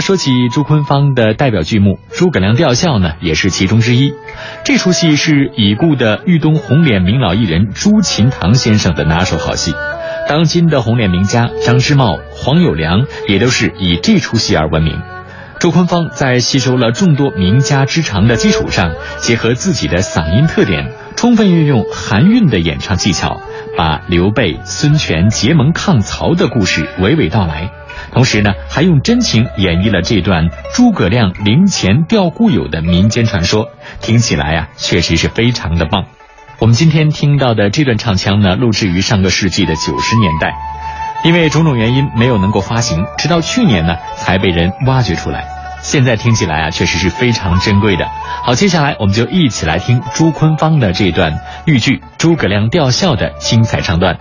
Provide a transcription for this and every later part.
说起朱坤芳的代表剧目《诸葛亮吊孝》呢，也是其中之一。这出戏是已故的豫东红脸名老艺人朱琴堂先生的拿手好戏。当今的红脸名家张之茂、黄有良也都是以这出戏而闻名。朱坤芳在吸收了众多名家之长的基础上，结合自己的嗓音特点，充分运用含韵的演唱技巧，把刘备、孙权结盟抗曹的故事娓娓道来。同时呢，还用真情演绎了这段诸葛亮灵前吊故友的民间传说，听起来啊，确实是非常的棒。我们今天听到的这段唱腔呢，录制于上个世纪的九十年代，因为种种原因没有能够发行，直到去年呢才被人挖掘出来。现在听起来啊，确实是非常珍贵的。好，接下来我们就一起来听朱坤芳的这段豫剧《诸葛亮吊孝》的精彩唱段。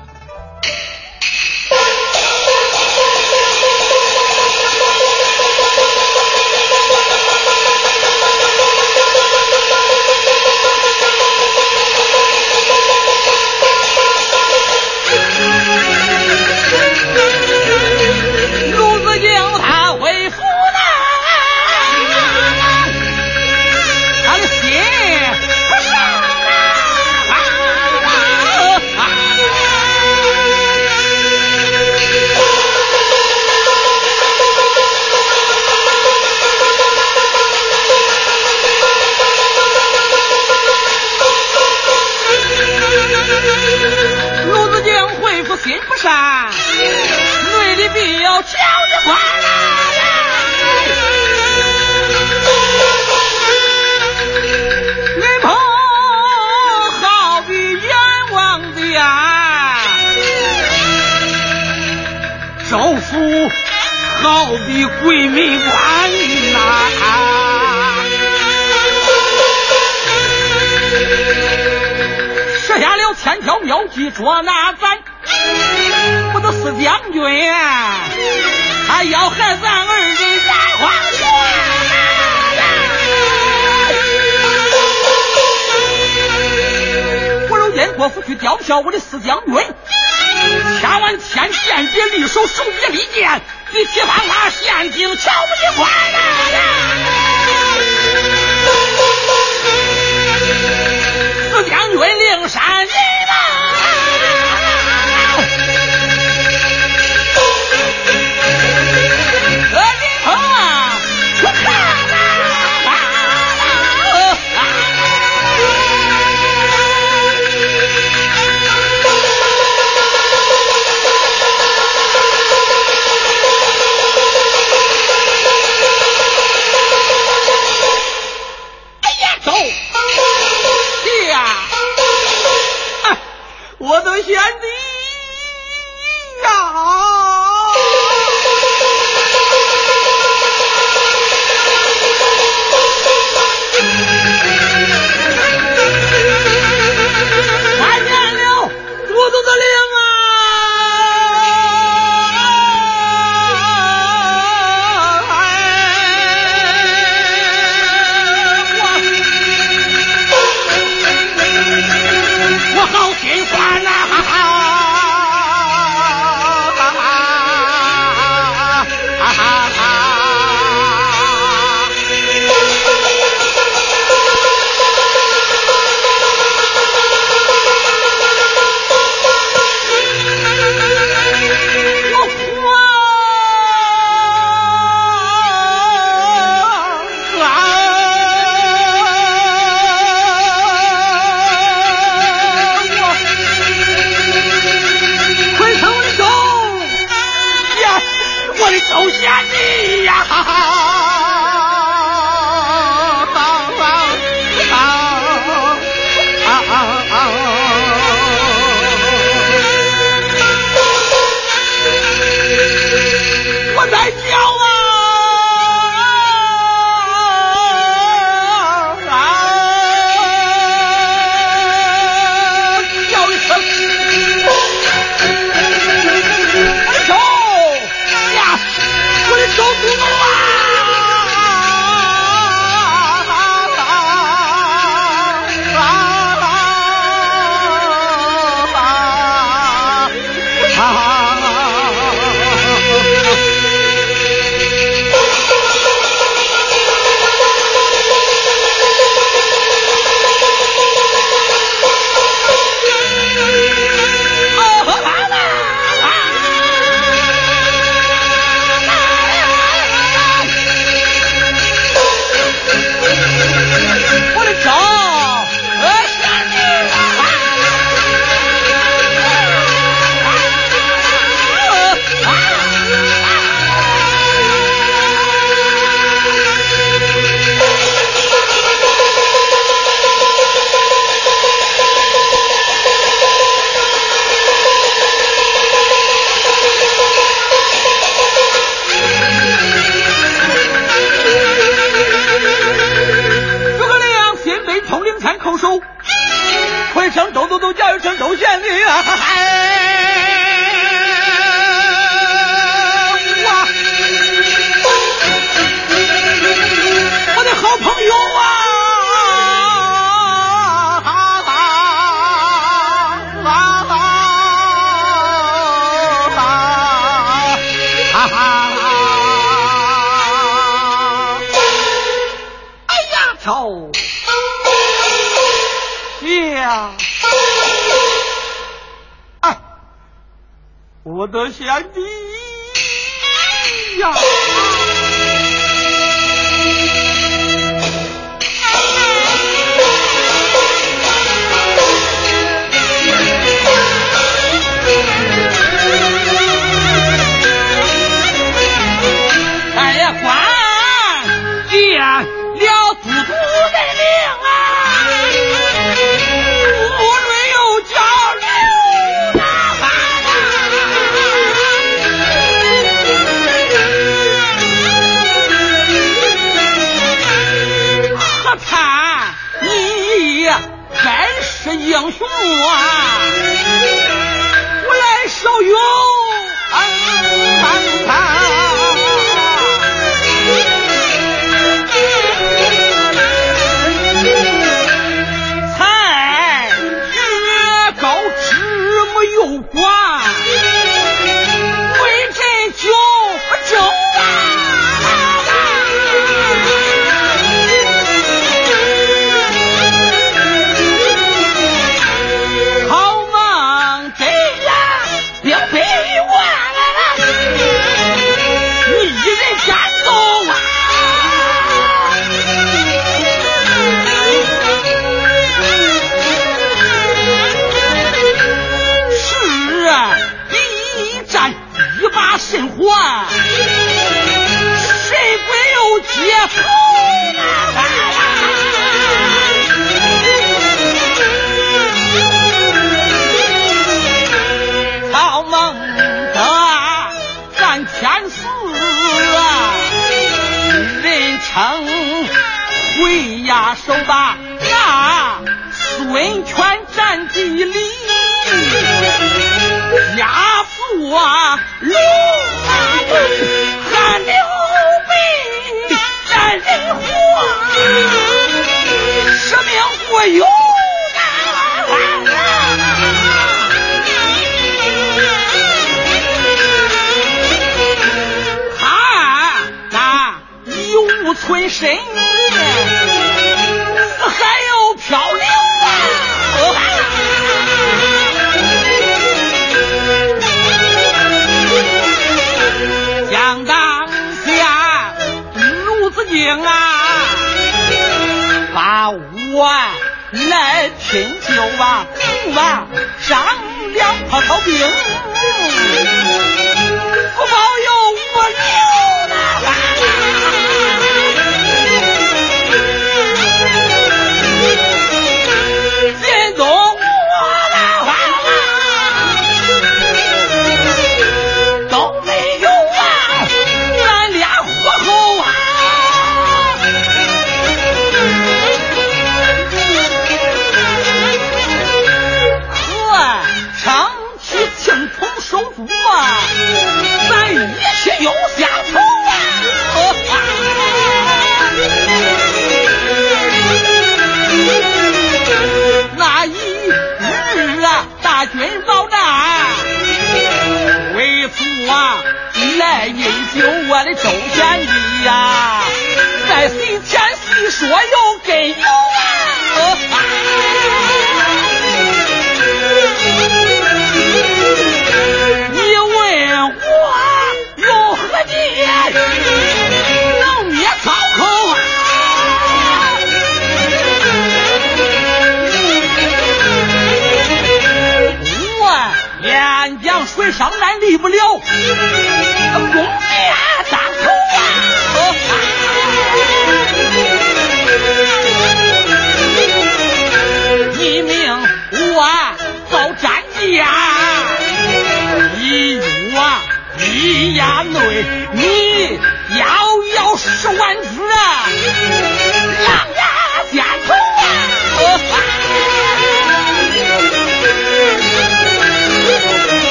心不善，累的病要叫你快来呀！雷婆好比阎王殿，周府好比鬼门关呐，设下了千条妙计捉拿咱。我的四将军，他要害咱二人染黄泉。我让燕国府去吊销我的四将军，千万千剑别离手，手别离剑，你铁棒拉陷阱，瞧不一块呐！四将军灵山人呐！的贤弟呀！娃娃上了抛抛饼。不嘛咱一起用噻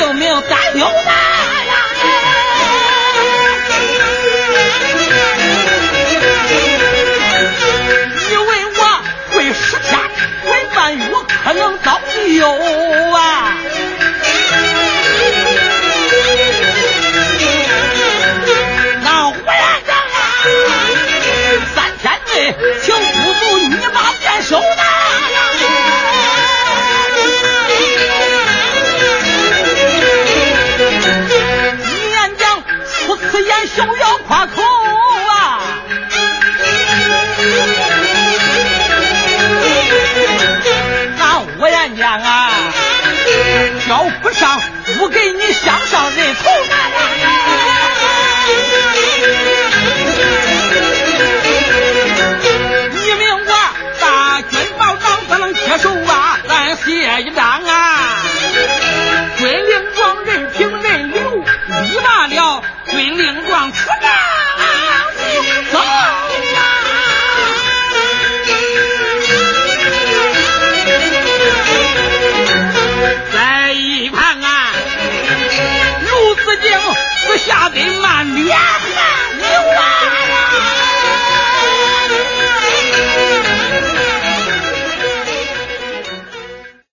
有没有打油的？